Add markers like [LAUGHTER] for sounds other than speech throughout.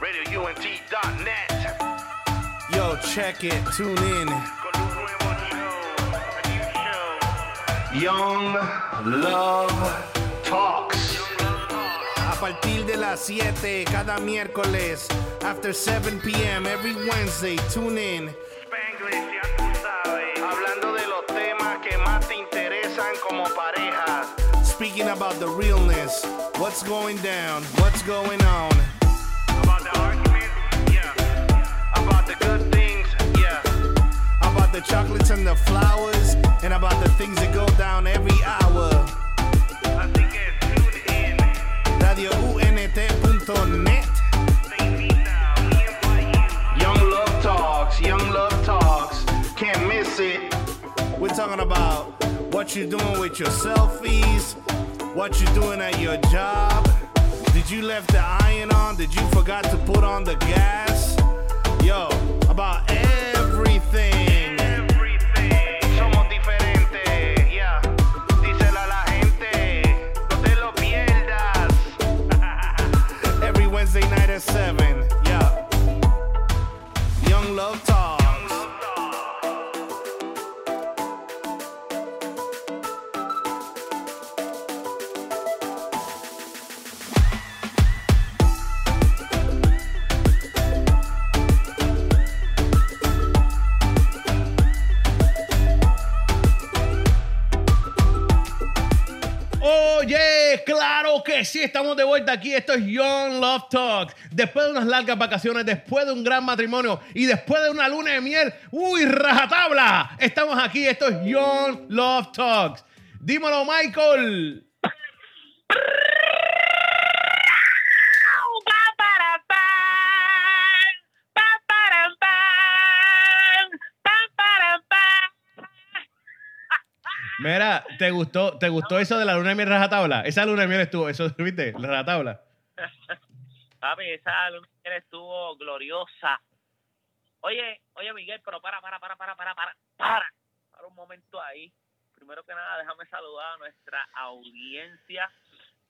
RadioUNT.net. Yo, check it, tune in. Con un nuevo show, a new show. Young Love Talks. A partir de las 7 cada miércoles, after 7 p.m. every Wednesday, tune in. Spanglish, ya tú sabes. Hablando de los temas que más te interesan como pareja. Speaking about the realness, what's going down, what's going on. The chocolates and the flowers, and about the things that go down every hour. Que tune in. RadioUNT.net. Young Love Talks, Young Love Talks. Can't miss it. We're talking about what you're doing with your selfies, what you're doing at your job. Did you left the iron on? Did you forgot to put on the gas? Yo, about Wednesday night at 7, yeah. Young Love sí, estamos de vuelta aquí. Esto es Young Love Talks. Después de unas largas vacaciones, después de un gran matrimonio y después de una luna de miel, ¡uy, rajatabla! Estamos aquí. Esto es Young Love Talks. Dímelo, Michael. [LAUGHS] Mira, ¿te gustó, ¿te gustó eso de la luna de miel rajatabla? Esa luna de miel estuvo, eso, [LAUGHS] ¿viste? La rajatabla. Papi, esa luna de miel estuvo gloriosa. Oye, oye Miguel, pero para, para, para, para, para, para, para, para un momento ahí. Primero que nada, déjame saludar a nuestra audiencia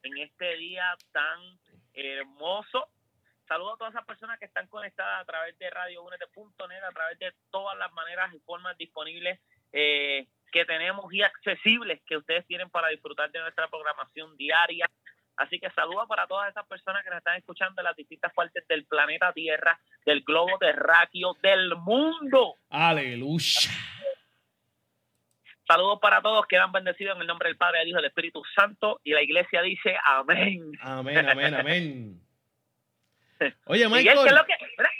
en este día tan hermoso. Saludo a todas esas personas que están conectadas a través de radiounete.net, a través de todas las maneras y formas disponibles eh, que tenemos y accesibles que ustedes tienen para disfrutar de nuestra programación diaria. Así que saludo para todas esas personas que nos están escuchando en las distintas partes del planeta Tierra, del globo terráqueo, del mundo. Aleluya. Saludos para todos, quedan bendecidos en el nombre del Padre, del Hijo y del Espíritu Santo. Y la iglesia dice amén. Amén, amén, amén. [LAUGHS] Oye, Miguel, Michael. ¿qué es lo que? Mira,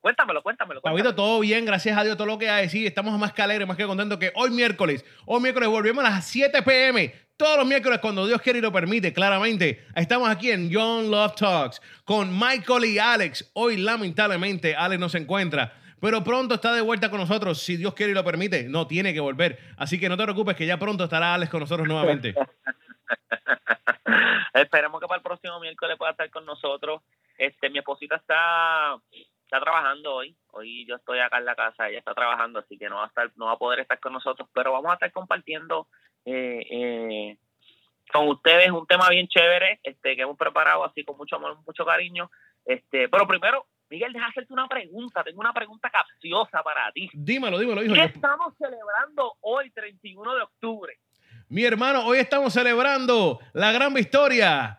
Cuéntamelo, cuéntamelo. Cuéntamelo. todo bien, gracias a Dios, todo lo que hay. Sí, estamos más que alegres, más que contentos que hoy miércoles. Hoy miércoles volvemos a las 7 pm. Todos los miércoles, cuando Dios quiere y lo permite, claramente. Estamos aquí en Young Love Talks con Michael y Alex. Hoy, lamentablemente, Alex no se encuentra. Pero pronto está de vuelta con nosotros, si Dios quiere y lo permite. No tiene que volver. Así que no te preocupes, que ya pronto estará Alex con nosotros nuevamente. [LAUGHS] Esperemos que para el próximo miércoles pueda estar con nosotros. Este, mi esposita está, está trabajando hoy. Hoy yo estoy acá en la casa, ella está trabajando, así que no va a estar, no va a poder estar con nosotros, pero vamos a estar compartiendo eh, eh, con ustedes un tema bien chévere, este, que hemos preparado así con mucho amor, mucho cariño. Este, pero primero, Miguel, deja hacerte una pregunta. Tengo una pregunta capciosa para ti. dímelo, dímelo, hijo. ¿Qué estamos celebrando hoy, 31 de octubre? Mi hermano, hoy estamos celebrando la gran victoria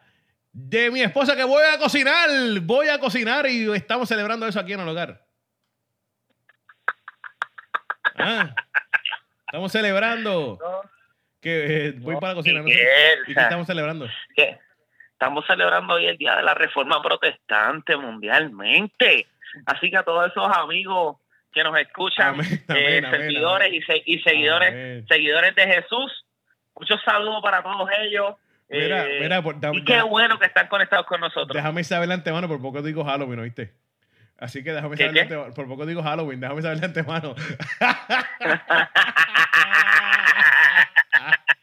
de mi esposa que voy a cocinar. Voy a cocinar y estamos celebrando eso aquí en el hogar. Ah, estamos celebrando que eh, voy para la cocina. ¿no? Miguel, ¿Y qué estamos celebrando? que estamos celebrando hoy el Día de la Reforma Protestante mundialmente. Así que a todos esos amigos que nos escuchan, Amén, eh, amén, servidores. Y, se- y seguidores, seguidores de Jesús, muchos saludos para todos ellos. Mira, Eh, mira, por- da- y qué da- bueno que están conectados con nosotros. Déjame saber de antemano, por poco digo Halloween, ¿oíste? Así que déjame ¿Qué, saber de qué? antemano. Por poco digo Halloween, déjame saber de antemano. [LAUGHS]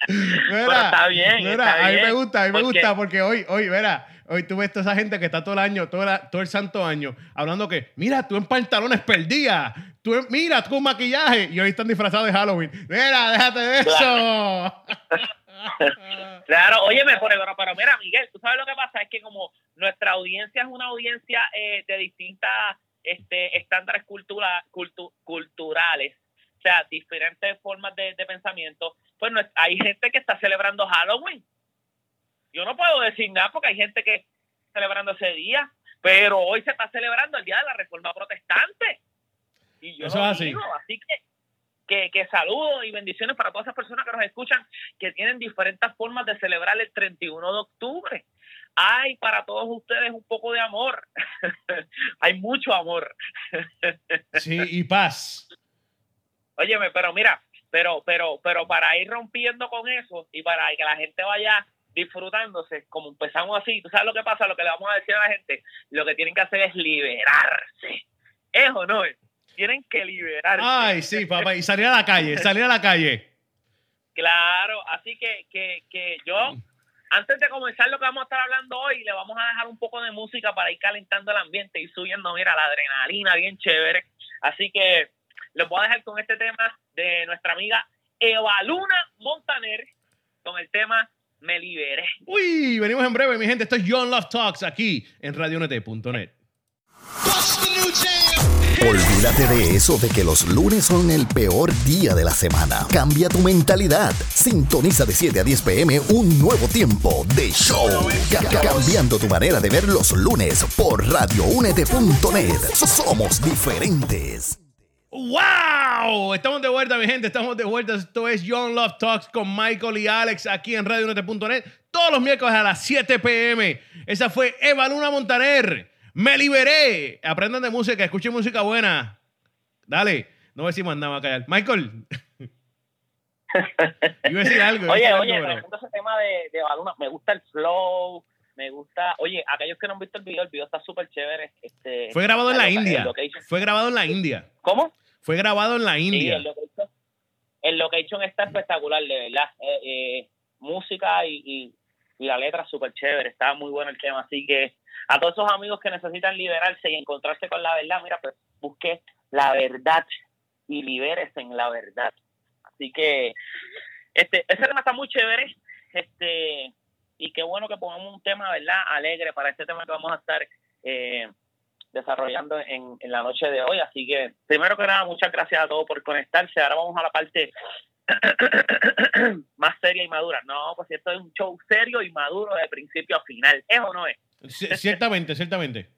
Pero está bien, mira, está a mí me gusta, a mí me gusta porque hoy, hoy, mira, hoy tú ves toda esa gente que está todo el año, todo, la- todo el santo año, hablando que, mira, tú en pantalones perdías, tú en- mira, tú con maquillaje, y hoy están disfrazados de Halloween. Mira, déjate de eso. [LAUGHS] Claro, óyeme, pero, pero, mira, Miguel, tú sabes lo que pasa, es que como nuestra audiencia es una audiencia eh, de distintas este, estándares cultura, cultu- culturales, o sea, diferentes formas de, de pensamiento, pues no hay gente que está celebrando Halloween. Yo no puedo decir nada porque hay gente que está celebrando ese día, pero hoy se está celebrando el Día de la Reforma Protestante. Y yo Eso lo es así. digo, así que que, que saludos y bendiciones para todas esas personas que nos escuchan que tienen diferentes formas de celebrar el 31 de octubre. Hay para todos ustedes un poco de amor. [LAUGHS] Hay mucho amor. [LAUGHS] Sí, y paz. Óyeme, pero mira, pero, pero, pero para ir rompiendo con eso y para que la gente vaya disfrutándose, como empezamos así, ¿tú sabes lo que pasa? Lo que le vamos a decir a la gente, lo que tienen que hacer es liberarse. ¿Es o no es? Tienen que liberarse. Ay, sí, papá. Y salir a la calle, salir a la calle. Claro, así que, que, que yo, antes de comenzar lo que vamos a estar hablando hoy, le vamos a dejar un poco de música para ir calentando el ambiente y subiendo, mira, la adrenalina bien chévere. Así que les voy a dejar con este tema de nuestra amiga Eva Luna Montaner, con el tema Me Liberé. Uy, venimos en breve, mi gente. Esto es John Love Talks aquí en radionet.net. Olvídate de eso de que los lunes son el peor día de la semana. Cambia tu mentalidad. Sintoniza de 7 a 10 pm un nuevo tiempo de show. Ca- ca- cambiando tu manera de ver los lunes por radioúnete.net. Somos diferentes. ¡Wow! Estamos de vuelta, mi gente. Estamos de vuelta. Esto es John Love Talks con Michael y Alex aquí en radionet.net. Todos los miércoles a las 7 pm. Esa fue Eva Luna Montaner. Me liberé. Aprendan de música, escuchen música buena. Dale. No voy a decir más nada, voy a callar. Michael. [LAUGHS] Iba a decir algo. Oye, decir algo, oye, me gusta ese tema de, de me gusta el flow, me gusta, oye, aquellos que no han visto el video, el video está súper chévere. Este, Fue grabado en la India. Fue grabado en la India. ¿Cómo? Fue grabado en la Sí, India. el location, el location está espectacular, de verdad. Eh, eh, música y, y, y la letra súper chévere, está muy bueno el tema. Así que a todos esos amigos que necesitan liberarse y encontrarse con la verdad, mira, pues busque la verdad y libérese en la verdad. Así que este ese tema está muy chévere. Este y qué bueno que pongamos un tema, ¿verdad? Alegre para este tema que vamos a estar eh, desarrollando en, en la noche de hoy. Así que, primero que nada, muchas gracias a todos por conectarse. Ahora vamos a la parte [COUGHS] más seria y madura. No, pues esto es un show serio y maduro de principio a final. ¿Es o no es? Ciertamente, ciertamente.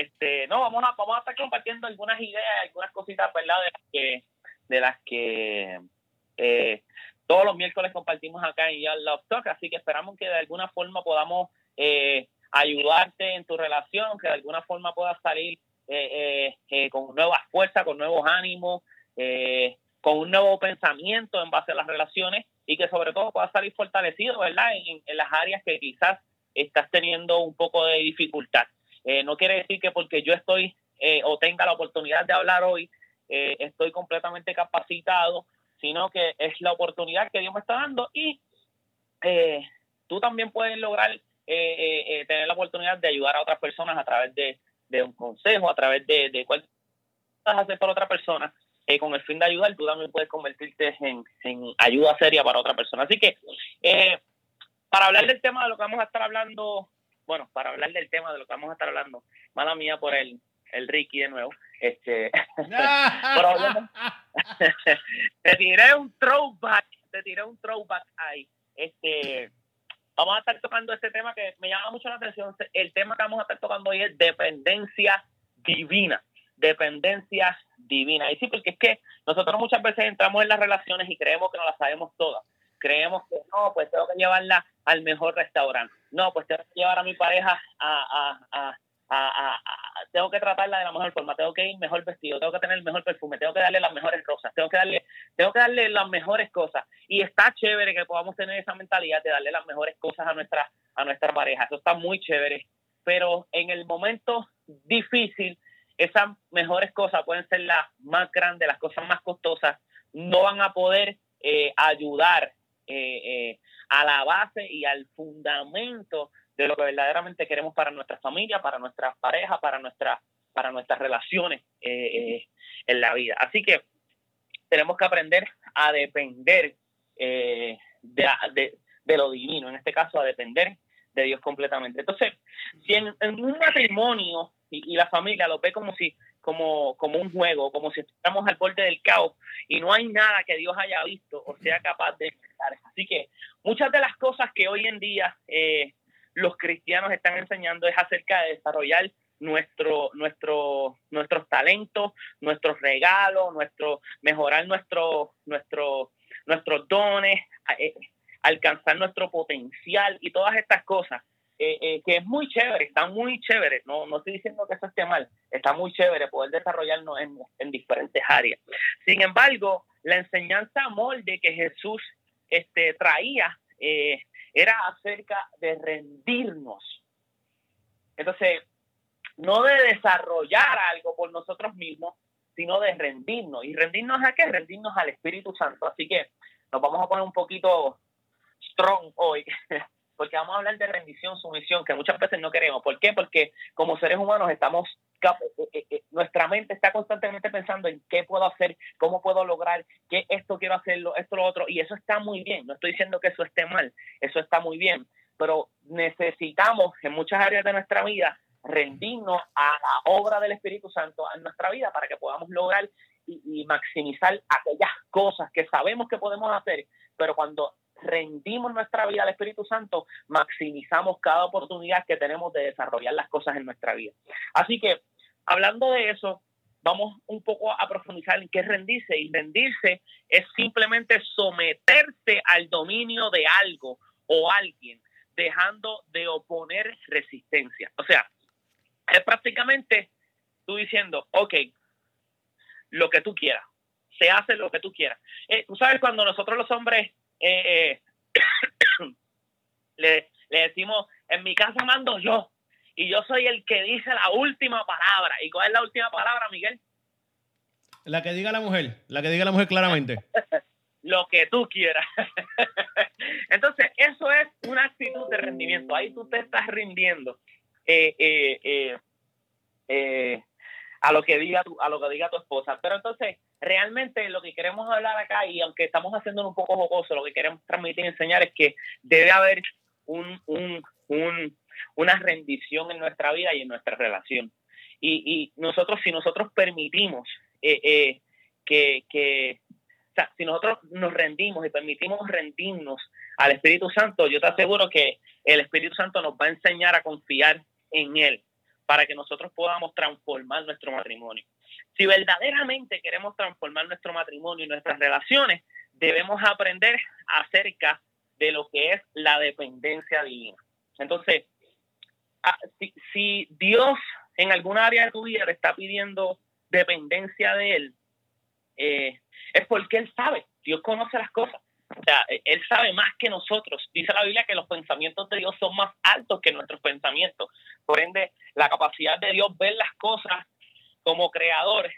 Este, no, vamos a, vamos a estar compartiendo algunas ideas, algunas cositas, ¿verdad? De las que, de las que eh, todos los miércoles compartimos acá en Young Love Talk, así que esperamos que de alguna forma podamos eh, ayudarte en tu relación, que de alguna forma puedas salir eh, eh, eh, con nuevas fuerzas, con nuevos ánimos, con un nuevo pensamiento en base a las relaciones y que sobre todo puedas salir fortalecido, ¿verdad? En las áreas que quizás estás teniendo un poco de dificultad. Eh, no quiere decir que porque yo estoy eh, o tenga la oportunidad de hablar hoy, eh, estoy completamente capacitado, sino que es la oportunidad que Dios me está dando y tú también puedes lograr tener la oportunidad de ayudar a otras personas a través de, de un consejo, a través de, de cuál vas hacer para otra persona. eh, con el fin de ayudar, tú también puedes convertirte en, en ayuda seria para otra persona. Así que, para hablar del tema de lo que vamos a estar hablando, bueno, para hablar del tema de lo que vamos a estar hablando, mala mía por el, el Ricky de nuevo, este, [LAUGHS] Problema. [LAUGHS] te tiré un throwback, te tiré un throwback ahí. Este, vamos a estar tocando este tema que me llama mucho la atención. El tema que vamos a estar tocando hoy es dependencia divina. Dependencia divina. Y sí, porque es que nosotros muchas veces entramos en las relaciones y creemos que no las sabemos todas. Creemos que no, pues tengo que llevarla al mejor restaurante. No, pues tengo que llevar a mi pareja a, a, a, a- a- tengo que tratarla de la mejor forma, tengo que ir mejor vestido, tengo que tener el mejor perfume, tengo que darle las mejores rosas, tengo que darle, tengo que darle las mejores cosas. Y está chévere que podamos tener esa mentalidad de darle las mejores cosas a nuestra, a nuestra pareja. Eso está muy chévere. Pero en el momento difícil, esas mejores cosas pueden ser las más grandes, las cosas más costosas, no van a poder eh, ayudar eh, eh, a la base y al fundamento de lo que verdaderamente queremos para nuestra familia, para nuestras parejas, para, nuestra, para nuestras relaciones eh, en la vida. Así que tenemos que aprender a depender de, de, lo divino, en este caso a depender de Dios completamente. Entonces, si en, en un matrimonio y, y, la familia lo ve como si como, como un juego, como si estamos al borde del caos y no hay nada que Dios haya visto o sea capaz de explicar. Así que muchas de las cosas que hoy en día eh, los cristianos están enseñando es acerca de desarrollar nuestro, nuestro, nuestros talentos, nuestros regalos, nuestro, mejorar nuestro, nuestro, nuestros dones, eh, alcanzar nuestro potencial y todas estas cosas. Eh, eh, que es muy chévere, está muy chévere, no, no estoy diciendo que eso esté mal, está muy chévere poder desarrollarnos en, en diferentes áreas. Sin embargo, la enseñanza molde que Jesús este, traía eh, era acerca de rendirnos. Entonces, no de desarrollar algo por nosotros mismos, sino de rendirnos. ¿Y rendirnos a qué? Rendirnos al Espíritu Santo. Así que nos vamos a poner un poquito strong hoy [LAUGHS] porque vamos a hablar de rendición, sumisión, que muchas veces no queremos. ¿Por qué? Porque como seres humanos estamos, eh, eh, nuestra mente está constantemente pensando en qué puedo hacer, cómo puedo lograr, qué esto quiero hacerlo, esto, lo otro, y eso está muy bien. No estoy diciendo que eso esté mal, eso está muy bien, pero necesitamos en muchas áreas de nuestra vida rendirnos a la obra del Espíritu Santo en nuestra vida para que podamos lograr y, y maximizar aquellas cosas que sabemos que podemos hacer, pero cuando rendimos nuestra vida al Espíritu Santo, maximizamos cada oportunidad que tenemos de desarrollar las cosas en nuestra vida. Así que, hablando de eso, vamos un poco a profundizar en qué es rendirse. Y rendirse es simplemente someterse al dominio de algo o alguien, dejando de oponer resistencia. O sea, es prácticamente tú diciendo, ok, lo que tú quieras, se hace lo que tú quieras. Eh, tú sabes, cuando nosotros los hombres eh, [COUGHS] le, le decimos, en mi casa mando yo, y yo soy el que dice la última palabra. ¿Y cuál es la última palabra, Miguel? La que diga la mujer, la que diga la mujer claramente. [LAUGHS] Lo que tú quieras. [LAUGHS] Entonces, eso es una actitud de rendimiento. Ahí tú te estás rindiendo eh, eh, eh, eh a lo que diga tu, a lo que diga tu esposa. Pero entonces, realmente lo que queremos hablar acá, y aunque estamos haciendo un poco jocoso, lo que queremos transmitir y enseñar es que debe haber un, un, un, una rendición en nuestra vida y en nuestra relación. Y, y nosotros, si nosotros permitimos eh, eh, que, que o sea, si nosotros nos rendimos y permitimos rendirnos al Espíritu Santo, yo te aseguro que el Espíritu Santo nos va a enseñar a confiar en Él para que nosotros podamos transformar nuestro matrimonio. Si verdaderamente queremos transformar nuestro matrimonio y nuestras relaciones, debemos aprender acerca de lo que es la dependencia divina. Entonces, si, Dios en alguna área de tu vida te está pidiendo dependencia de Él, eh, es porque Él sabe, Dios conoce las cosas. O sea, Él sabe más que nosotros. Dice la Biblia que los pensamientos de Dios son más altos que nuestros pensamientos. Por ende, la capacidad de Dios ver las cosas como creador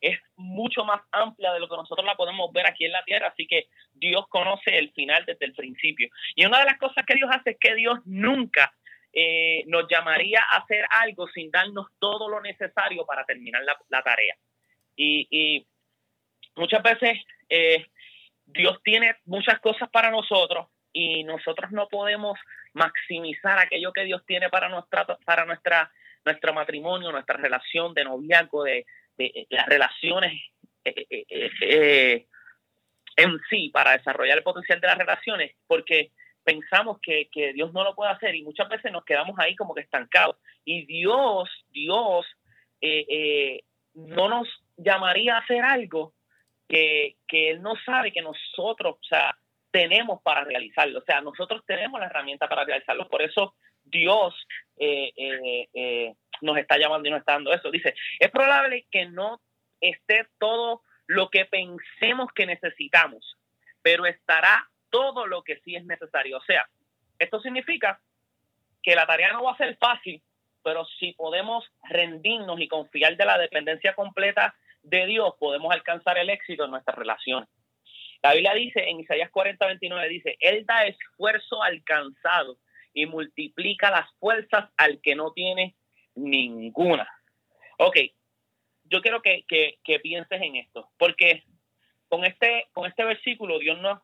es mucho más amplia de lo que nosotros la podemos ver aquí en la tierra. Así que Dios conoce el final desde el principio. Y una de las cosas que Dios hace es que Dios nunca eh, nos llamaría a hacer algo sin darnos todo lo necesario para terminar la, tarea. Y, y, muchas veces eh, Dios tiene muchas cosas para nosotros y nosotros no podemos maximizar aquello que Dios tiene para nuestra para nuestra nuestro matrimonio, nuestra relación de noviazgo, de, de las relaciones eh, eh, eh, en sí, para desarrollar el potencial de las relaciones, porque pensamos que, que, Dios no lo puede hacer y muchas veces nos quedamos ahí como que estancados. Y Dios, Dios no nos llamaría a hacer algo que, que Él no sabe que nosotros, o sea, tenemos para realizarlo. O sea, nosotros tenemos la herramienta para realizarlo. Por eso Dios eh, eh, eh, nos está llamando y nos está dando eso. Dice, es probable que no esté todo lo que pensemos que necesitamos, pero estará todo lo que sí es necesario. O sea, esto significa que la tarea no va a ser fácil, pero si podemos rendirnos y confiar de la dependencia completa de Dios, podemos alcanzar el éxito en nuestras relaciones. La Biblia dice en Isaías 40, 29, dice, Él da esfuerzo alcanzado y multiplica las fuerzas al que no tiene ninguna. Ok, yo quiero que, que, que pienses en esto, porque con este, con este versículo Dios, nos,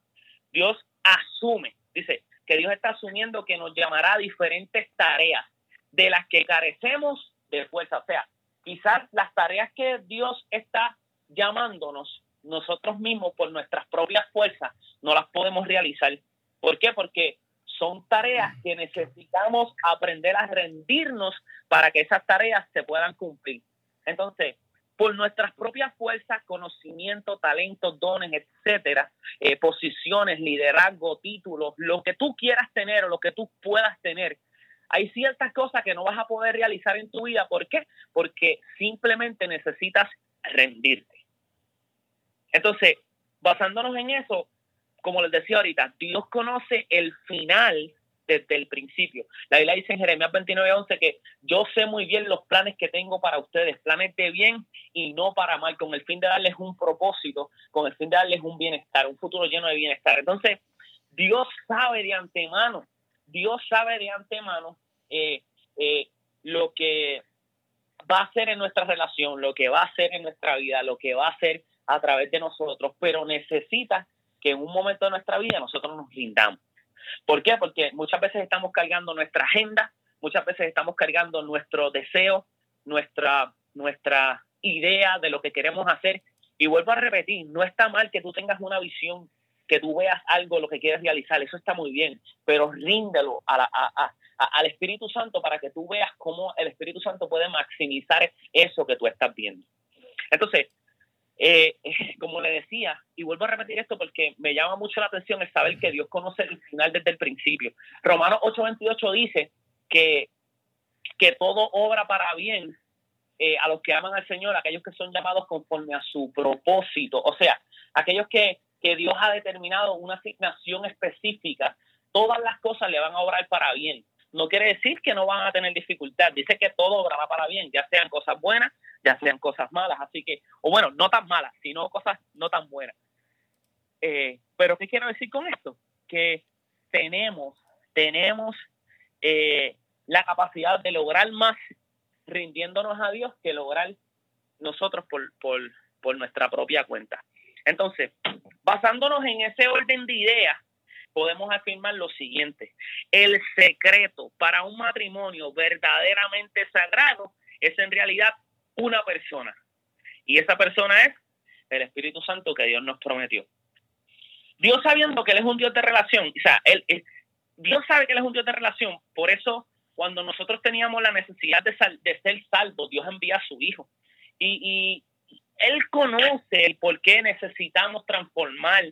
Dios asume, dice, que Dios está asumiendo que nos llamará a diferentes tareas de las que carecemos de fuerza. O sea, quizás las tareas que Dios está llamándonos, nosotros mismos por nuestras propias fuerzas no las podemos realizar. ¿Por qué? Porque son tareas que necesitamos aprender a rendirnos para que esas tareas se puedan cumplir. Entonces, por nuestras propias fuerzas, conocimiento, talentos, dones, etcétera, eh, posiciones, liderazgo, títulos, lo que tú quieras tener o lo que tú puedas tener, hay ciertas cosas que no vas a poder realizar en tu vida. ¿Por qué? Porque simplemente necesitas rendirte. Entonces, basándonos en eso, como les decía ahorita, Dios conoce el final desde el principio. La Biblia dice en Jeremías 29:11 que yo sé muy bien los planes que tengo para ustedes, planes de bien y no para mal, con el fin de darles un propósito, con el fin de darles un bienestar, un futuro lleno de bienestar. Entonces, Dios sabe de antemano, Dios sabe de antemano eh, eh, lo que va a hacer en nuestra relación, lo que va a hacer en nuestra vida, lo que va a hacer a través de nosotros, pero necesita que en un momento de nuestra vida nosotros nos rindamos. ¿Por qué? Porque muchas veces estamos cargando nuestra agenda, muchas veces estamos cargando nuestro deseo, nuestra, nuestra idea de lo que queremos hacer. Y vuelvo a repetir, no está mal que tú tengas una visión, que tú veas algo, lo que quieres realizar, eso está muy bien, pero ríndelo al Espíritu Santo para que tú veas cómo el Espíritu Santo puede maximizar eso que tú estás viendo. Entonces, eh, [LAUGHS] como le decía, y vuelvo a repetir esto porque me llama mucho la atención el saber que Dios conoce el final desde el principio. Romanos 8:28 dice que, que todo obra para bien eh, a los que aman al Señor, aquellos que son llamados conforme a su propósito, o sea, aquellos que, que Dios ha determinado una asignación específica, todas las cosas le van a obrar para bien no quiere decir que no van a tener dificultad. Dice que todo obrará para bien, ya sean cosas buenas, ya sean cosas malas. Así que, o bueno, no tan malas, sino cosas no tan buenas. Eh, pero, ¿qué quiero decir con esto? Que tenemos, tenemos eh, la capacidad de lograr más rindiéndonos a Dios que lograr nosotros por, por, por nuestra propia cuenta. Entonces, basándonos en ese orden de ideas, podemos afirmar lo siguiente. El secreto para un matrimonio verdaderamente sagrado es en realidad una persona. Y esa persona es el Espíritu Santo que Dios nos prometió. Dios sabiendo que Él es un Dios de relación, o sea, él, Dios sabe que Él es un Dios de relación, por eso cuando nosotros teníamos la necesidad de, de ser salvos, Dios envía a su Hijo. Y, y Él conoce el por qué necesitamos transformar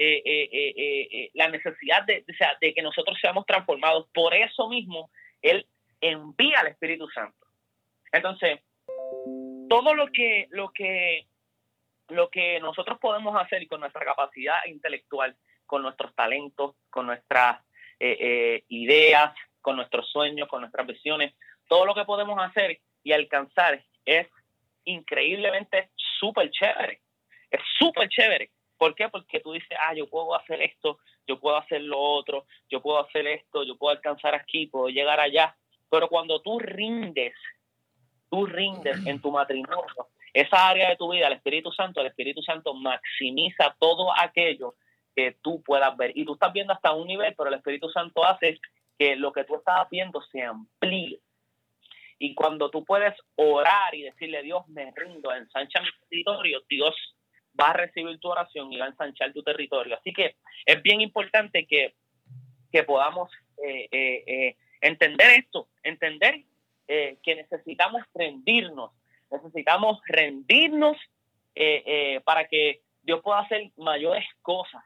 eh, eh, eh, la necesidad de, que nosotros seamos transformados. Por eso mismo, Él envía al Espíritu Santo. Entonces, todo lo que, lo que, lo que nosotros podemos hacer con nuestra capacidad intelectual, con nuestros talentos, con nuestras ideas, con nuestros sueños, con nuestras visiones, todo lo que podemos hacer y alcanzar es increíblemente súper chévere. Es súper chévere. ¿Por qué? Porque tú dices, ah, yo puedo hacer esto, yo puedo hacer lo otro, yo puedo hacer esto, yo puedo alcanzar aquí, puedo llegar allá. Pero cuando tú rindes, tú rindes en tu matrimonio, esa área de tu vida, el Espíritu Santo, el Espíritu Santo maximiza todo aquello que tú puedas ver. Y tú estás viendo hasta un nivel, pero el Espíritu Santo hace que lo que tú estás viendo se amplíe. Y cuando tú puedes orar y decirle, Dios, me rindo, ensancha mi territorio, Dios va a recibir tu oración y va a ensanchar tu territorio. Así que es bien importante que, podamos eh, eh, eh, entender esto, entender que necesitamos rendirnos, necesitamos rendirnos para que Dios pueda hacer mayores cosas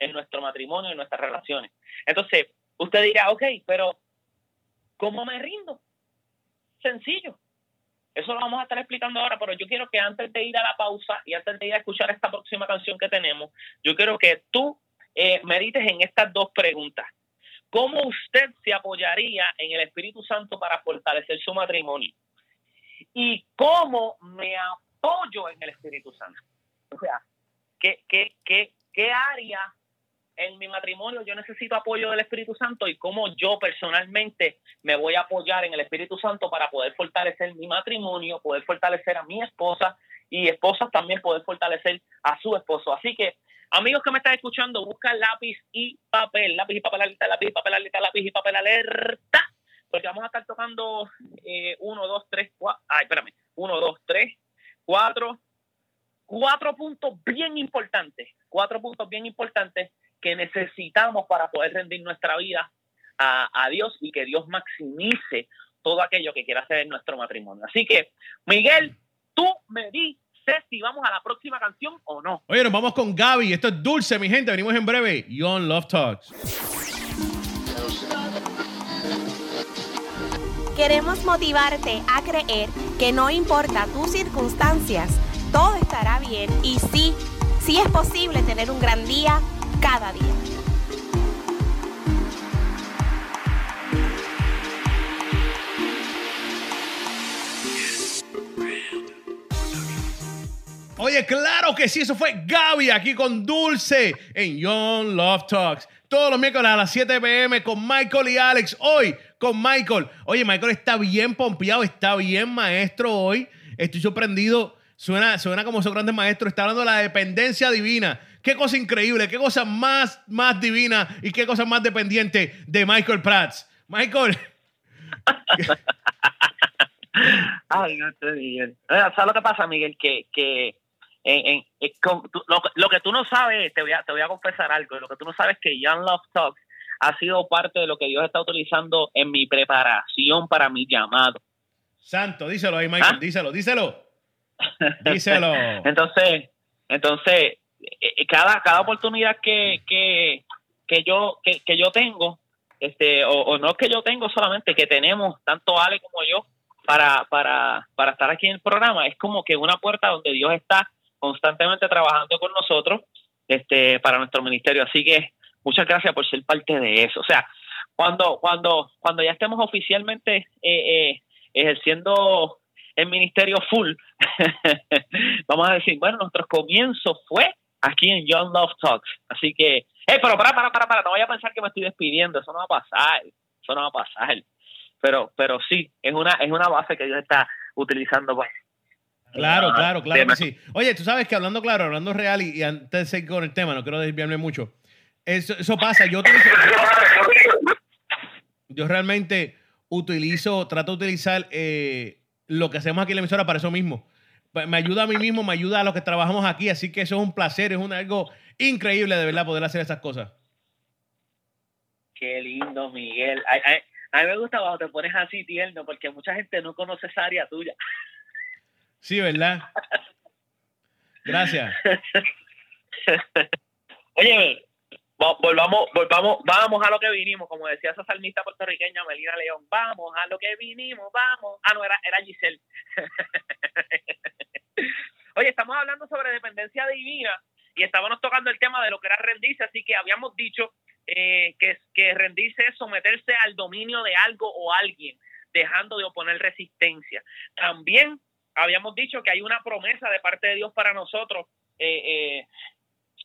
en nuestro matrimonio, en nuestras relaciones. Entonces, usted dirá, ok, pero ¿cómo me rindo? Sencillo, eso lo vamos a estar explicando ahora, pero yo quiero que antes de ir a la pausa y antes de ir a escuchar esta próxima canción que tenemos, yo quiero que tú eh, medites en estas dos preguntas. ¿Cómo usted se apoyaría en el Espíritu Santo para fortalecer su matrimonio? ¿Y cómo me apoyo en el Espíritu Santo? O sea, ¿qué, qué, qué, qué área en mi matrimonio yo necesito apoyo del Espíritu Santo y cómo yo personalmente me voy a apoyar en el Espíritu Santo para poder fortalecer mi matrimonio, poder fortalecer a mi esposa y esposas también poder fortalecer a su esposo. Así que Amigos que me están escuchando, busca lápiz y papel, lápiz y papel alerta, lápiz y papel alerta, lápiz y papel alerta, porque vamos a estar tocando eh, uno, dos, tres, cuatro, ay, espérame, uno, dos, tres, cuatro, cuatro puntos bien importantes, cuatro puntos bien importantes que necesitamos para poder rendir nuestra vida a, a Dios y que Dios maximice todo aquello que quiera hacer en nuestro matrimonio. Así que, Miguel, tú me dices si vamos a la próxima canción o no. Oye, nos vamos con Gaby. Esto es dulce, mi gente. Venimos en breve. Young Love Talks. Queremos motivarte a creer que no importa tus circunstancias, todo estará bien y sí, sí es posible tener un gran día cada día. Oye, claro que sí, eso fue Gaby aquí con Dulce en Young Love Talks. Todos los miércoles a las 7 pm con Michael y Alex. Hoy con Michael. Oye, Michael está bien pompeado, está bien maestro hoy. Estoy sorprendido. Suena, suena como esos grandes maestros. Está hablando de la dependencia divina. Qué cosa increíble, qué cosa más, más divina y qué cosa más dependiente de Michael Prats. Michael. [LAUGHS] Ay, no sé, Miguel. Eh, ¿Sabes lo que pasa, Miguel? Que, que en, en- en- con- tú- lo, lo que tú no sabes, te voy, a, te voy a confesar algo, lo que tú no sabes es que Young Love Talks ha sido parte de lo que Dios está utilizando en mi preparación para mi llamado. Santo, díselo ahí, Michael. ¿Ah? Díselo, díselo. [LAUGHS] Díselo. Entonces, entonces eh, eh, cada, cada oportunidad que, que, que yo que, que yo tengo, este, o, o no que yo tengo solamente, que tenemos tanto Ale como yo para, para, para estar aquí en el programa, es como que una puerta donde Dios está constantemente trabajando con nosotros este, para nuestro ministerio. Así que muchas gracias por ser parte de eso. O sea, cuando, cuando, cuando ya estemos oficialmente eh, eh, ejerciendo el ministerio full, [LAUGHS] vamos a decir, bueno, nuestro comienzo fue aquí en Young Love Talks. Así que, eh, pero para, para, para, para, no vaya a pensar que me estoy despidiendo, eso no va a pasar, eso no va a pasar. Pero, pero sí, es una, es una base que Dios está utilizando pues. Claro, Ah, claro, claro que tema. sí. Oye, tú sabes que hablando claro, hablando real y, y antes de seguir con el tema, no quiero desviarme mucho. Eso, eso pasa. Yo, utilizo- yo realmente utilizo, trato de utilizar eh, lo que hacemos aquí en la emisora para eso mismo. Pa- Me ayuda a mí mismo, me ayuda a los que trabajamos aquí, así que eso es un placer, es un, algo increíble de verdad poder hacer esas cosas. Qué lindo, Miguel. Ay, ay, a mí me gusta cuando te pones así tierno, porque mucha gente no conoce esa área tuya. Sí, ¿verdad? Gracias. [LAUGHS] Oye, volvamos, volvamos, vamos a lo que vinimos, como decía esa salmista puertorriqueña Melina León, vamos a lo que vinimos, vamos. Ah, no, era, era Giselle. [LAUGHS] Oye, estamos hablando sobre dependencia divina y estábamos tocando el tema de lo que era rendirse, así que habíamos dicho eh, que, que rendirse es someterse al dominio de algo o alguien, dejando de oponer resistencia. También habíamos dicho que hay una promesa de parte de Dios para nosotros eh, eh,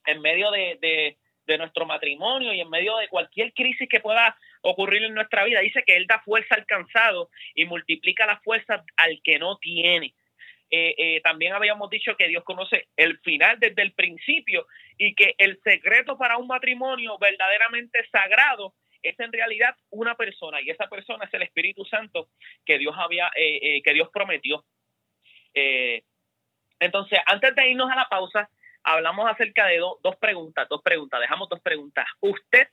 en medio de, de- de nuestro matrimonio y en medio de cualquier crisis que pueda ocurrir en nuestra vida. Dice que Él da fuerza al cansado y multiplica la fuerza al que no tiene. Eh, eh, también habíamos dicho que Dios conoce el final desde el principio y que el secreto para un matrimonio verdaderamente sagrado es en realidad una persona y esa persona es el Espíritu Santo que Dios había eh, que Dios prometió. Entonces, antes de irnos a la pausa, hablamos acerca de do- dos preguntas, dos preguntas, dejamos dos preguntas. ¿Usted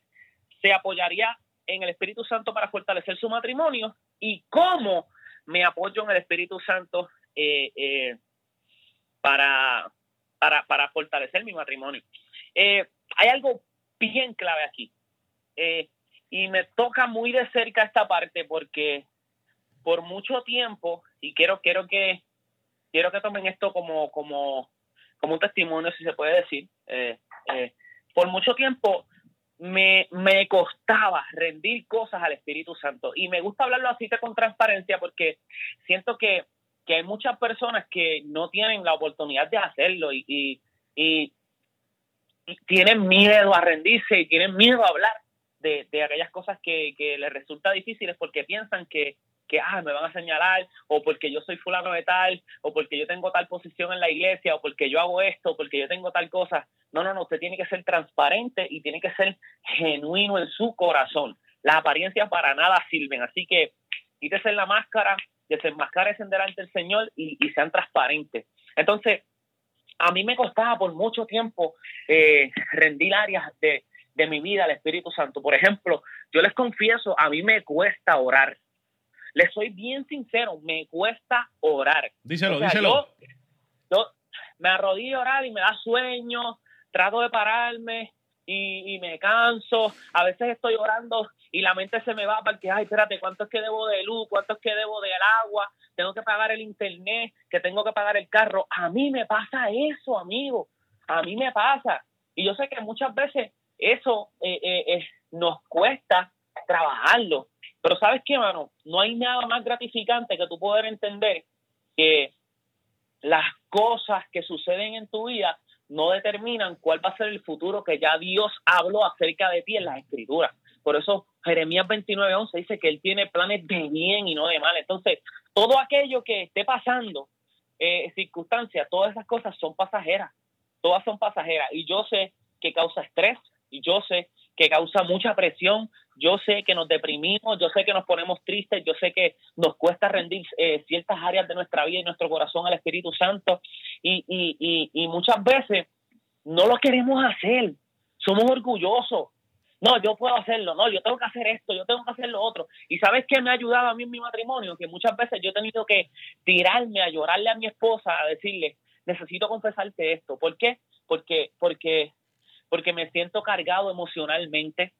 se apoyaría en el Espíritu Santo para fortalecer su matrimonio? ¿Y cómo me apoyo en el Espíritu Santo eh, eh, para, para, para fortalecer mi matrimonio? Eh, hay algo bien clave aquí. Y me toca muy de cerca esta parte porque por mucho tiempo, y quiero, quiero que quiero que tomen esto como, como, como un testimonio, si se puede decir. Eh, eh, por mucho tiempo me, me costaba rendir cosas al Espíritu Santo. Y me gusta hablarlo así con transparencia porque siento que, que hay muchas personas que no tienen la oportunidad de hacerlo y, y, y- y tienen miedo a rendirse y tienen miedo a hablar de, de aquellas cosas que, que les resulta difíciles porque piensan que, que ah, me van a señalar, o porque yo soy fulano de tal, o porque yo tengo tal posición en la iglesia, o porque yo hago esto, o porque yo tengo tal cosa. No, no, no, usted tiene que ser transparente y tiene que ser genuino en su corazón. Las apariencias para nada sirven, así que quítese la máscara, desenmascárese delante del Señor y, y sean transparentes. Entonces, a mí me costaba por mucho tiempo eh, rendir áreas de, de mi vida al Espíritu Santo. Por ejemplo, yo les confieso, a mí me cuesta orar. Les soy bien sincero, me cuesta orar. Díselo, O sea, díselo. Yo, yo me arrodillo a orar y me da sueño, trato de pararme y, y me canso. A veces estoy orando y la mente se me va porque, ay, espérate, ¿cuánto es que debo de luz? ¿Cuánto es que debo del agua? Tengo que pagar el internet, que tengo que pagar el carro. A mí me pasa eso, amigo. A mí me pasa. Y yo sé que muchas veces eso eh, eh, eh, nos cuesta trabajarlo. Pero ¿sabes qué, mano? No hay nada más gratificante que tú poder entender que las cosas que suceden en tu vida no determinan cuál va a ser el futuro que ya Dios habló acerca de ti en las escrituras. Por eso Jeremías 29:11 dice que Él tiene planes de bien y no de mal. Entonces, todo aquello que esté pasando, eh, circunstancias, todas esas cosas son pasajeras. Todas son pasajeras. Y yo sé que causa estrés, y yo sé que causa mucha presión, yo sé que nos deprimimos, yo sé que nos ponemos tristes, yo sé que nos cuesta rendir eh, ciertas áreas de nuestra vida y nuestro corazón al Espíritu Santo y, y, y, y muchas veces no lo queremos hacer, somos orgullosos. No, yo puedo hacerlo, no, yo tengo que hacer esto, yo tengo que hacer lo otro. Y sabes qué me ha ayudado a mí en mi matrimonio, que muchas veces yo he tenido que tirarme a llorarle a mi esposa, a decirle, necesito confesarte esto. ¿Por qué? Porque, porque porque me siento cargado emocionalmente.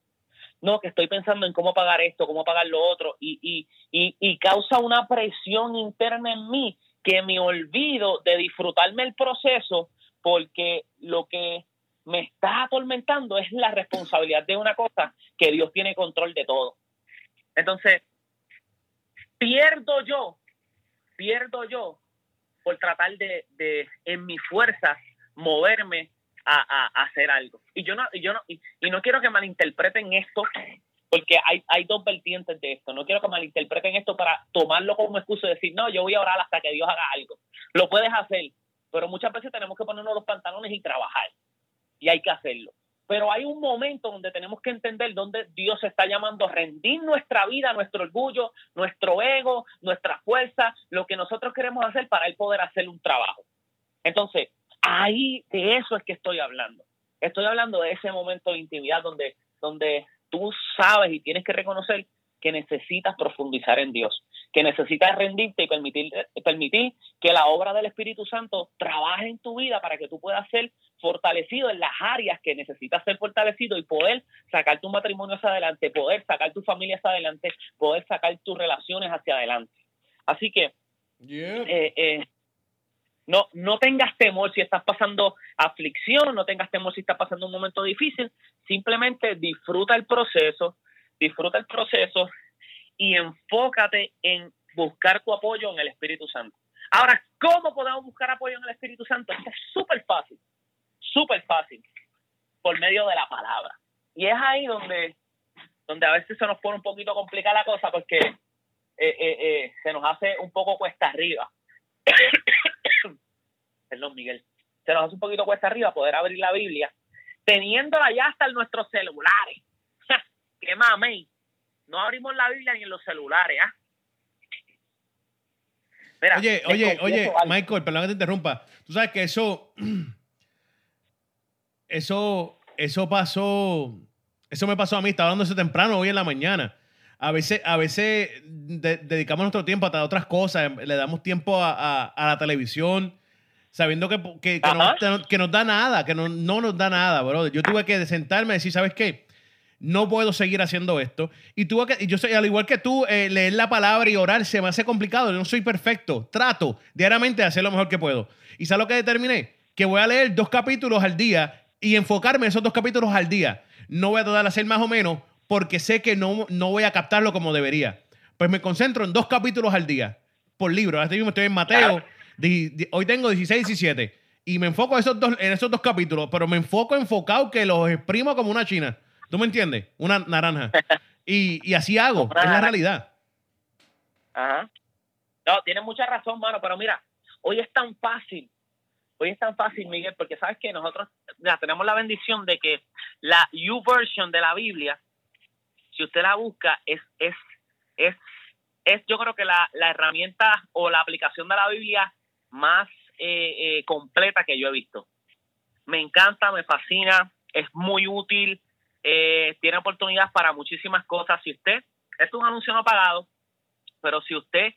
No, que estoy pensando en cómo pagar esto, cómo pagar lo otro, y, y, y, y causa una presión interna en mí que me olvido de disfrutarme el proceso porque lo que me está atormentando es la responsabilidad de una cosa que Dios tiene control de todo. Entonces, pierdo yo, pierdo yo por tratar de, de en mi fuerza, moverme a, hacer algo. Y yo no, y yo no, y no quiero que malinterpreten esto, porque hay, hay dos vertientes de esto. No quiero que malinterpreten esto para tomarlo como excusa y decir, no, yo voy a orar hasta que Dios haga algo. Lo puedes hacer, pero muchas veces tenemos que ponernos los pantalones y trabajar. Y hay que hacerlo. Pero hay un momento donde tenemos que entender dónde Dios está llamando a rendir nuestra vida, nuestro orgullo, nuestro ego, nuestra fuerza, lo que nosotros queremos hacer para él poder hacer un trabajo. Entonces, ahí de eso es que estoy hablando. Estoy hablando de ese momento de intimidad donde, donde tú sabes y tienes que reconocer que necesitas profundizar en Dios, que necesitas rendirte y permitir, permitir que la obra del Espíritu Santo trabaje en tu vida para que tú puedas ser fortalecido en las áreas que necesitas ser fortalecido y poder sacar tu matrimonio hacia adelante, poder sacar tu familia hacia adelante, poder sacar tus relaciones hacia adelante. Así que eh, eh, no, no tengas temor si estás pasando aflicción, no tengas temor si estás pasando un momento difícil, simplemente disfruta el proceso, disfruta el proceso y enfócate en buscar tu apoyo en el Espíritu Santo. Ahora, ¿cómo podemos buscar apoyo en el Espíritu Santo? Esto es súper fácil, súper fácil, por medio de la palabra. Y es ahí donde, donde a veces se nos pone un poquito complicada la cosa porque eh, eh, eh, se nos hace un poco cuesta arriba. [COUGHS] Perdón, Miguel. Se nos hace un poquito cuesta arriba poder abrir la Biblia, teniéndola ya hasta en nuestros celulares. [LAUGHS] ¡Qué mamey! No abrimos la Biblia ni en los celulares, ¿ah? Mira, Oye, oye, oye, algo. Michael, perdón que te interrumpa. Tú sabes que eso, [CLEARS THROAT] eso, eso pasó, eso me pasó a mí, estaba hablando eso temprano hoy en la mañana. A veces, a veces de- dedicamos nuestro tiempo a otras cosas, le damos tiempo a, a- a la televisión, sabiendo que, que, que, no, que nos da nada, que no, no nos da nada, bro. Yo tuve que sentarme y decir, ¿sabes qué? no puedo seguir haciendo esto. Y tuve que, y yo soy, al igual que tú, eh, leer la palabra y orar se me hace complicado. Yo no soy perfecto. Trato diariamente de hacer lo mejor que puedo. ¿Y sabes lo que determiné? Que voy a leer dos capítulos al día y enfocarme en esos dos capítulos al día. No voy a tratar de hacer más o menos porque sé que no, no voy a captarlo como debería. Pues me concentro en dos capítulos al día por libro. Ahora mismo estoy en Mateo. Di- di- hoy tengo 16, 17. Y me enfoco en esos, dos, en esos dos capítulos, pero me enfoco enfocado que los exprimo como una china. ¿Tú me entiendes? Una naranja. [LAUGHS] Y, y así hago, es la realidad. Ajá. No, tienes mucha razón, mano, pero mira, hoy es tan fácil. Hoy es tan fácil, Miguel, porque sabes que nosotros ya tenemos la bendición de que la U version de la Biblia, si usted la busca, es, es, es, es yo creo que la, la herramienta o la aplicación de la Biblia más eh, eh, completa que yo he visto. Me encanta, me fascina, es muy útil, eh, tiene oportunidades para muchísimas cosas. Si usted, esto es un anuncio no pagado, pero si usted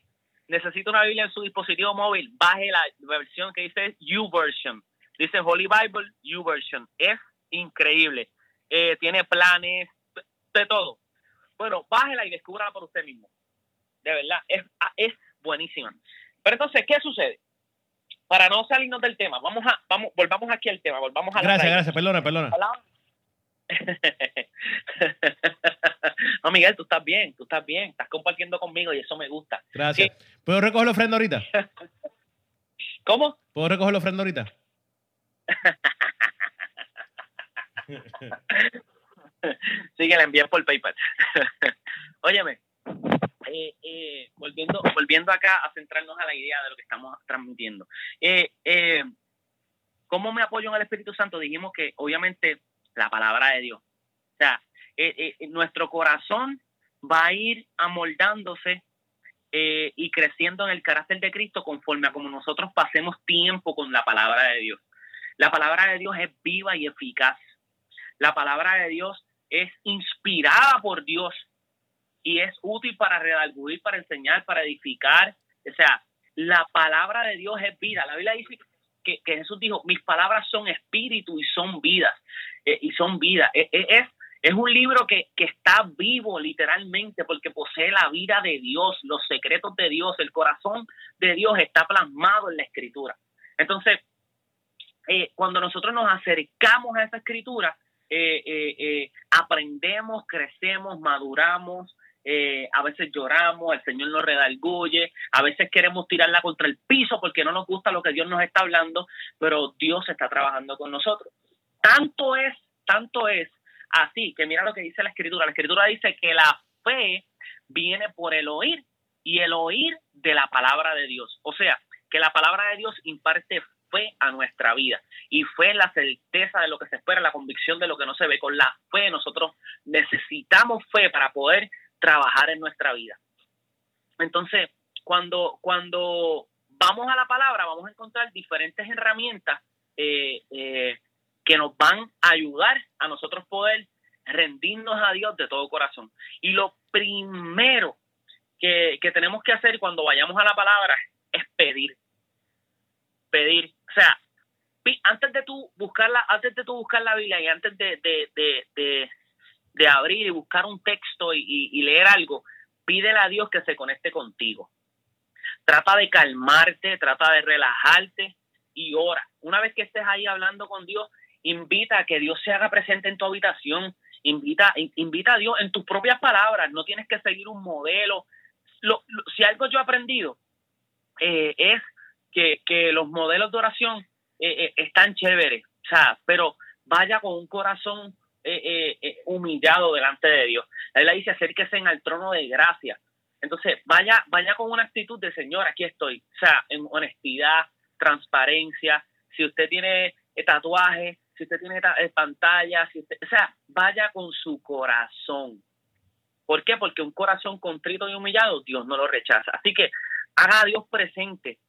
necesita una Biblia en su dispositivo móvil, baje la versión que dice U-Version. Dice Holy Bible U-Version. Es increíble. Eh, tiene planes, de todo. Bueno, bájela y descúbrala por usted mismo. De verdad, es, es buenísima. Pero entonces, ¿qué sucede? Para no salirnos del tema, vamos a, vamos, volvamos aquí al tema, volvamos a la Gracias, raíz. gracias, perdona, perdona. [LAUGHS] No, Miguel, tú estás bien, tú estás bien, estás compartiendo conmigo y eso me gusta. Gracias. ¿Puedo recoger la ofrenda ahorita? [LAUGHS] ¿Cómo? ¿Puedo recoger la ofrenda ahorita? [LAUGHS] Sí, que la envíen por PayPal. Óyeme, eh, eh, volviendo, volviendo acá a centrarnos a la idea de lo que estamos transmitiendo. Eh, ¿Cómo me apoyo en el Espíritu Santo? Dijimos que obviamente la palabra de Dios. O sea, nuestro corazón va a ir amoldándose y creciendo en el carácter de Cristo conforme a como nosotros pasemos tiempo con la palabra de Dios. La palabra de Dios es viva y eficaz. La palabra de Dios es inspirada por Dios y es útil para redarguir, para enseñar, para edificar. O sea, la palabra de Dios es vida. La Biblia dice que, que Jesús dijo, mis palabras son espíritu y son vidas. Eh, y son vida. Eh, eh, es, un libro que, que está vivo literalmente porque posee la vida de Dios, los secretos de Dios, el corazón de Dios está plasmado en la escritura. Entonces, eh, cuando nosotros nos acercamos a esa escritura, eh, aprendemos, crecemos, maduramos, eh, a veces lloramos, el Señor nos redarguye, a veces queremos tirarla contra el piso porque no nos gusta lo que Dios nos está hablando, pero Dios está trabajando con nosotros. Tanto es, tanto es así que mira lo que dice la escritura. La escritura dice que la fe viene por el oír y el oír de la palabra de Dios. O sea, que la palabra de Dios imparte fe a nuestra vida y fe es la certeza de lo que se espera, la convicción de lo que no se ve. Con la fe nosotros necesitamos fe para poder trabajar en nuestra vida. Entonces, cuando, cuando vamos a la palabra, vamos a encontrar diferentes herramientas eh, eh, que nos van a ayudar a nosotros poder rendirnos a Dios de todo corazón. Y lo primero que, que tenemos que hacer cuando vayamos a la palabra es pedir. Pedir. O sea, antes de tú buscarla, antes de tú buscar la Biblia y antes de, de abrir y buscar un texto y, leer algo, pídele a Dios que se conecte contigo. Trata de calmarte, trata de relajarte y ora. Una vez que estés ahí hablando con Dios, invita a que Dios se haga presente en tu habitación. Invita, in- invita a Dios en tus propias palabras. No tienes que seguir un modelo. Lo- lo- si algo yo he aprendido eh, es que, que los modelos de oración eh, eh, están chéveres, o sea, pero vaya con un corazón eh, eh, eh, humillado delante de Dios. La Biblia dice acérquese en al trono de gracia. Entonces, vaya, vaya con una actitud de Señor, aquí estoy. O sea, en honestidad, transparencia. Si usted tiene tatuajes, si usted tiene ta- pantallas, si usted, o sea, vaya con su corazón. ¿Por qué? Porque un corazón contrito y humillado, Dios no lo rechaza. Así que haga a Dios presente.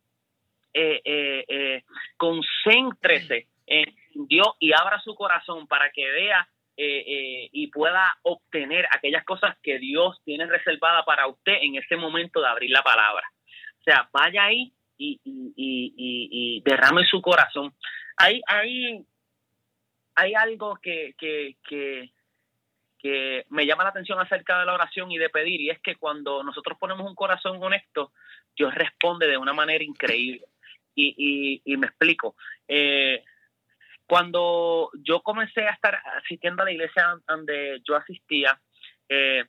Concéntrese en Dios y abra su corazón para que vea eh, eh, y pueda obtener aquellas cosas que Dios tiene reservada para usted en ese momento de abrir la palabra. O sea, vaya ahí y, derrame su corazón. Hay, hay, hay algo que, que, que, que me llama la atención acerca de la oración y de pedir, y es que cuando nosotros ponemos un corazón honesto, Dios responde de una manera increíble. Y, y, y me explico. Eh, cuando yo comencé a estar asistiendo a la iglesia donde yo asistía, eh,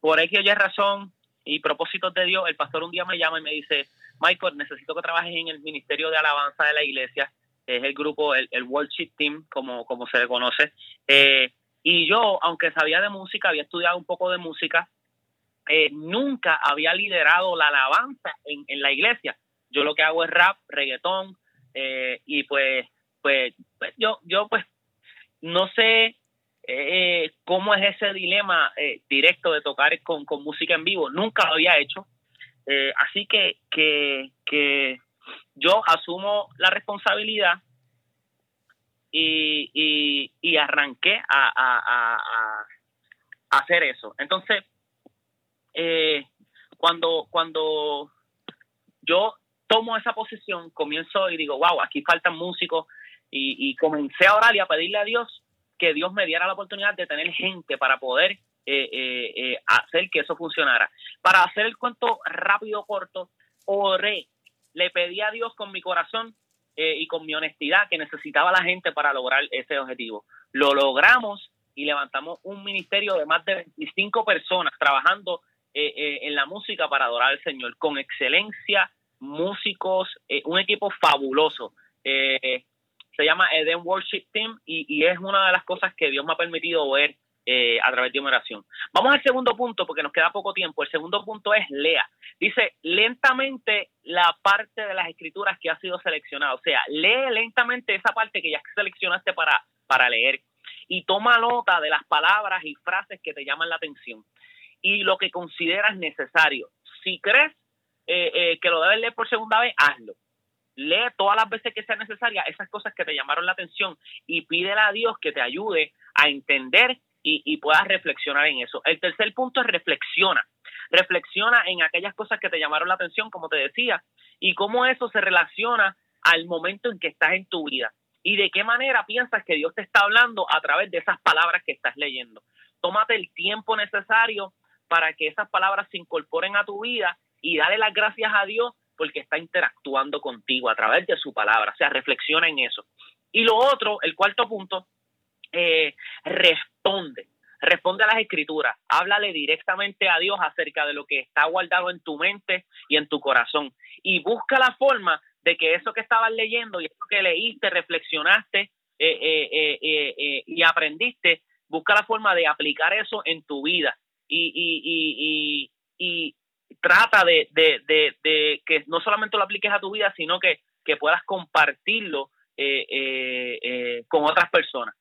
por X o razón y propósitos de Dios, el pastor un día me llama y me dice, Michael, necesito que trabajes en el ministerio de alabanza de la iglesia, es el grupo, el, el Worship Team, como, como se le conoce. Eh, y yo, aunque sabía de música, había estudiado un poco de música, eh, nunca había liderado la alabanza en, en la iglesia. Yo lo que hago es rap, reggaetón, y pues, pues, pues yo, yo pues no sé eh, cómo es ese dilema eh, directo de tocar con, con música en vivo. Nunca lo había hecho. Eh, así que, que, que yo asumo la responsabilidad y, y, arranqué a, a, a, a- hacer eso. Entonces, cuando, cuando yo tomo esa posición, comienzo y digo, wow, aquí faltan músicos, y, y comencé a orar y a pedirle a Dios que Dios me diera la oportunidad de tener gente para poder eh, eh, eh, hacer que eso funcionara. Para hacer el cuento rápido, corto, oré, le pedí a Dios con mi corazón eh, y con mi honestidad que necesitaba la gente para lograr ese objetivo. Lo logramos y levantamos un ministerio de más de 25 personas trabajando eh, eh, en la música para adorar al Señor, con excelencia, músicos, un equipo fabuloso. Eh, se llama Eden Worship Team y, es una de las cosas que Dios me ha permitido ver eh, a través de mi oración. Vamos al segundo punto porque nos queda poco tiempo. El segundo punto es lea. Dice lentamente la parte de las escrituras que ha sido seleccionada. O sea, lee lentamente esa parte que ya seleccionaste para, para leer y toma nota de las palabras y frases que te llaman la atención y lo que consideras necesario. Si crees eh, eh, que lo debes leer por segunda vez, hazlo. Lee todas las veces que sea necesaria esas cosas que te llamaron la atención y pídele a Dios que te ayude a entender y, y puedas reflexionar en eso. El tercer punto es reflexiona. Reflexiona en aquellas cosas que te llamaron la atención, como te decía, y cómo eso se relaciona al momento en que estás en tu vida y de qué manera piensas que Dios te está hablando a través de esas palabras que estás leyendo. Tómate el tiempo necesario para que esas palabras se incorporen a tu vida y dale las gracias a Dios porque está interactuando contigo a través de su palabra. O sea, reflexiona en eso. Y lo otro, el cuarto punto, eh, responde. Responde a las escrituras. Háblale directamente a Dios acerca de lo que está guardado en tu mente y en tu corazón. Y busca la forma de que eso que estabas leyendo y eso que leíste, reflexionaste eh, eh, y aprendiste, busca la forma de aplicar eso en tu vida. Y trata de, de, de, que no solamente lo apliques a tu vida, sino que, que puedas compartirlo eh, eh, eh, con otras personas.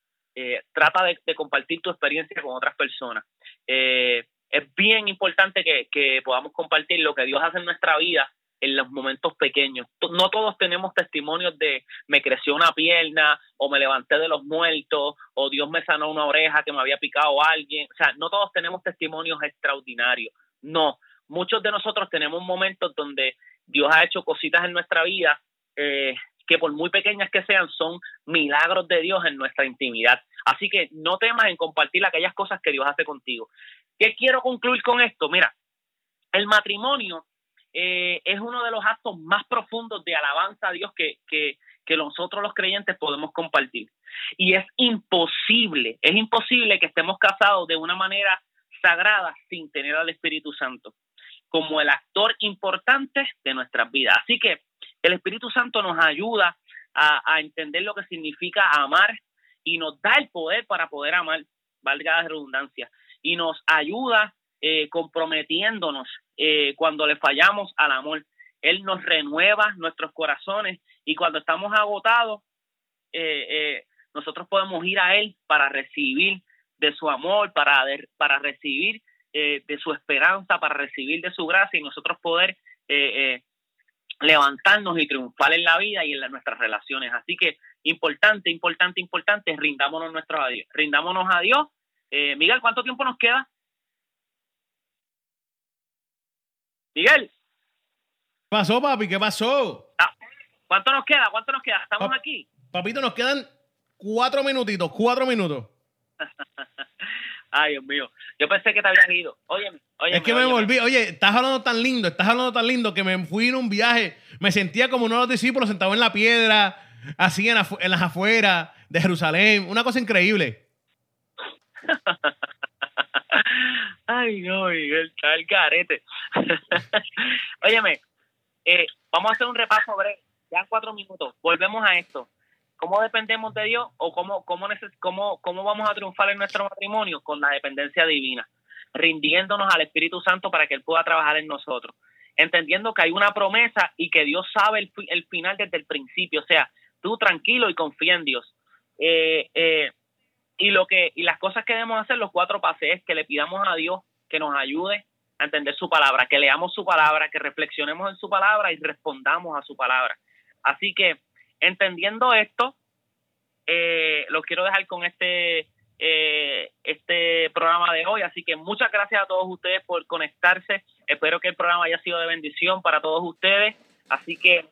Trata de, compartir tu experiencia con otras personas. Es bien importante que, que podamos compartir lo que Dios hace en nuestra vida en los momentos pequeños. No todos tenemos testimonios de me creció una pierna o me levanté de los muertos o Dios me sanó una oreja que me había picado alguien. O sea, no todos tenemos testimonios extraordinarios. No, muchos de nosotros tenemos momentos donde Dios ha hecho cositas en nuestra vida eh, que por muy pequeñas que sean son milagros de Dios en nuestra intimidad. Así que no temas en compartir aquellas cosas que Dios hace contigo. ¿Qué quiero concluir con esto? Mira, el matrimonio eh, es uno de los actos más profundos de alabanza a Dios que, que, que nosotros los creyentes podemos compartir. Y es imposible, es imposible que estemos casados de una manera sagrada sin tener al Espíritu Santo como el actor importante de nuestras vidas. Así que el Espíritu Santo nos ayuda a, entender lo que significa amar y nos da el poder para poder amar, valga la redundancia, y nos ayuda eh, comprometiéndonos eh, cuando le fallamos al amor. Él nos renueva nuestros corazones y cuando estamos agotados, eh, nosotros podemos ir a Él para recibir de su amor, para, para recibir eh, de su esperanza, para recibir de su gracia y nosotros poder eh, eh, levantarnos y triunfar en la vida y en la- nuestras relaciones. Así que importante, importante, importante, rindámonos, nuestros a Dios, rindámonos a Dios. Eh, Miguel, ¿cuánto tiempo nos queda? Miguel, ¿Qué pasó, papi? ¿Qué pasó? ¿cuánto nos queda? ¿Cuánto nos queda? Estamos Pap- aquí. Papito, nos quedan cuatro minutitos, cuatro minutos. [LAUGHS] Ay, Dios mío. Yo pensé que te habían ido. Óyeme, óyeme. es que me volví, oye, estás hablando tan lindo, estás hablando tan lindo que me fui en un viaje, me sentía como uno de los discípulos sentado en la piedra, así en las afueras de Jerusalén, una cosa increíble. [LAUGHS] Ay, no, Miguel, está el carete. [LAUGHS] Óyeme, eh, vamos a hacer un repaso breve. Ya cuatro minutos. Volvemos a esto. ¿Cómo dependemos de Dios o cómo, cómo, cómo, cómo vamos a triunfar en nuestro matrimonio? Con la dependencia divina. rindiéndonos al Espíritu Santo para que Él pueda trabajar en nosotros, entendiendo que hay una promesa y que Dios sabe el, el final desde el principio, o sea, tú tranquilo y confía en Dios. Eh, eh, y lo que y las cosas que debemos hacer los cuatro pases es que le pidamos a Dios que nos ayude a entender su palabra, que leamos su palabra, que reflexionemos en su palabra y respondamos a su palabra. Así que entendiendo esto, eh, lo quiero dejar con este eh, este programa de hoy. Así que muchas gracias a todos ustedes por conectarse. Espero que el programa haya sido de bendición para todos ustedes. Así que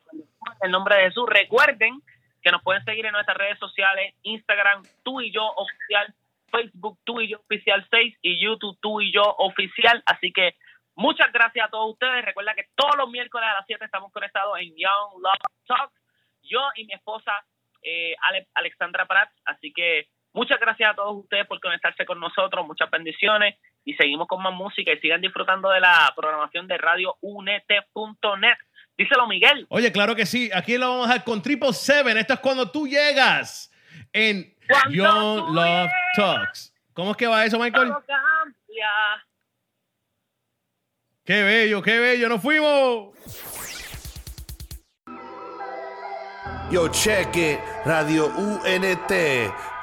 en nombre de Jesús, recuerden que nos pueden seguir en nuestras redes sociales, Instagram, tú y yo oficial, Facebook, tú y yo oficial 6 y YouTube, tú y yo oficial. Así que muchas gracias a todos ustedes. Recuerda que todos los miércoles a las 7 estamos conectados en Young Love Talks. Yo y mi esposa eh, Ale- Alexandra Pratt. Así que muchas gracias a todos ustedes por conectarse con nosotros. Muchas bendiciones. Y seguimos con más música y sigan disfrutando de la programación de radio unete.net. Díselo, Miguel. Oye, claro que sí. Aquí lo vamos a dejar con Triple Seven. Esto es cuando tú llegas en Cuando Young Love llegas. Talks. ¿Cómo es que va eso, Michael? Qué bello, qué bello. Nos fuimos. Yo, check it. Radio UNT